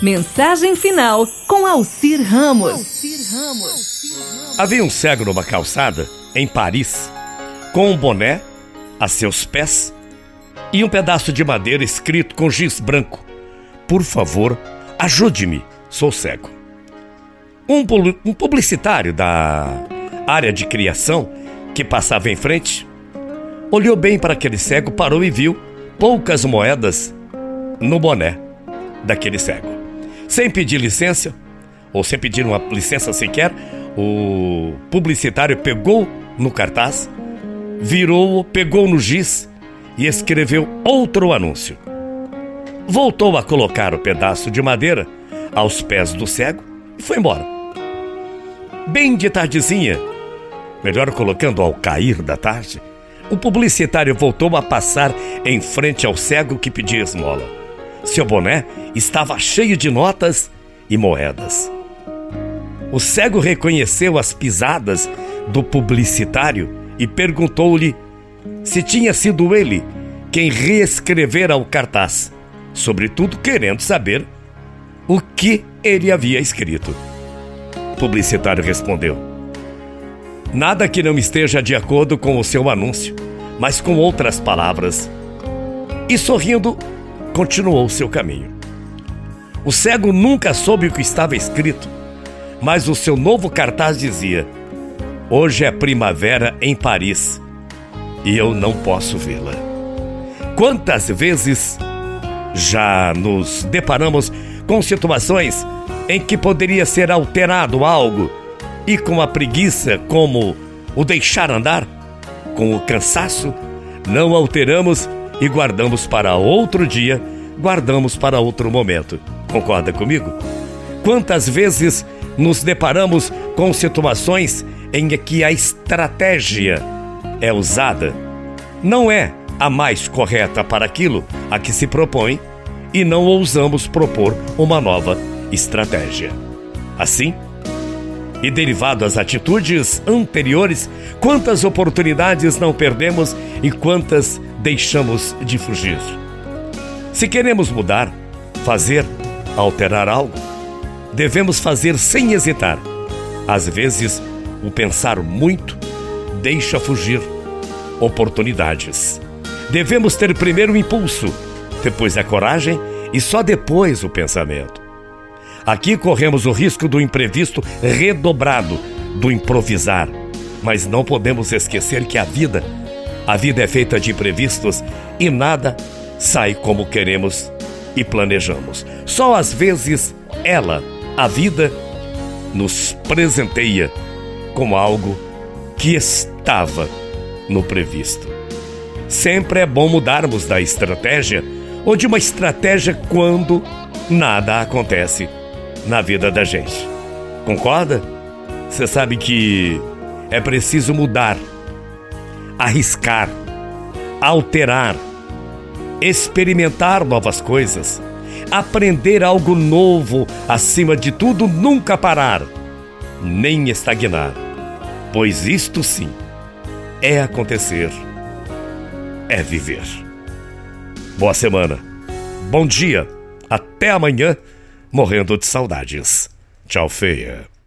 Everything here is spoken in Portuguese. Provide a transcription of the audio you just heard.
Mensagem final com Alcir Ramos. Havia um cego numa calçada, em Paris, com um boné a seus pés e um pedaço de madeira escrito com giz branco: Por favor, ajude-me, sou cego. Um, um publicitário da área de criação que passava em frente olhou bem para aquele cego, parou e viu poucas moedas no boné daquele cego sem pedir licença, ou sem pedir uma licença sequer, o publicitário pegou no cartaz, virou, pegou no giz e escreveu outro anúncio. Voltou a colocar o pedaço de madeira aos pés do cego e foi embora. Bem de tardezinha, melhor colocando ao cair da tarde, o publicitário voltou a passar em frente ao cego que pedia esmola. Seu boné estava cheio de notas e moedas. O cego reconheceu as pisadas do publicitário e perguntou-lhe se tinha sido ele quem reescrevera o cartaz, sobretudo querendo saber o que ele havia escrito. O publicitário respondeu: Nada que não esteja de acordo com o seu anúncio, mas com outras palavras. E sorrindo, continuou seu caminho. O cego nunca soube o que estava escrito, mas o seu novo cartaz dizia: Hoje é primavera em Paris e eu não posso vê-la. Quantas vezes já nos deparamos com situações em que poderia ser alterado algo e com a preguiça, como o deixar andar, com o cansaço, não alteramos e guardamos para outro dia, guardamos para outro momento. Concorda comigo? Quantas vezes nos deparamos com situações em que a estratégia é usada não é a mais correta para aquilo a que se propõe e não ousamos propor uma nova estratégia. Assim, e derivado às atitudes anteriores, quantas oportunidades não perdemos e quantas deixamos de fugir. Se queremos mudar, fazer, alterar algo, devemos fazer sem hesitar. Às vezes, o pensar muito deixa fugir oportunidades. Devemos ter primeiro o impulso, depois a coragem e só depois o pensamento. Aqui corremos o risco do imprevisto redobrado, do improvisar, mas não podemos esquecer que a vida a vida é feita de imprevistos e nada sai como queremos e planejamos. Só às vezes ela, a vida, nos presenteia com algo que estava no previsto. Sempre é bom mudarmos da estratégia ou de uma estratégia quando nada acontece na vida da gente. Concorda? Você sabe que é preciso mudar arriscar, alterar, experimentar novas coisas, aprender algo novo, acima de tudo, nunca parar, nem estagnar, pois isto sim é acontecer, é viver. Boa semana, bom dia, até amanhã, morrendo de saudades. Tchau, feia.